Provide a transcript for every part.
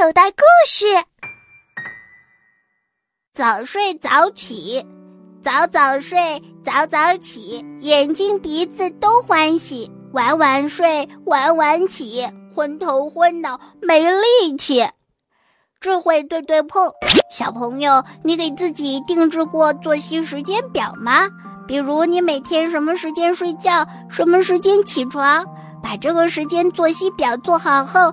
口袋故事。早睡早起，早早睡，早早起，眼睛鼻子都欢喜。晚晚睡，晚晚起，昏头昏脑没力气。智慧对对碰，小朋友，你给自己定制过作息时间表吗？比如你每天什么时间睡觉，什么时间起床？把这个时间作息表做好后，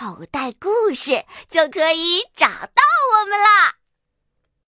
口袋故事”就可以找到。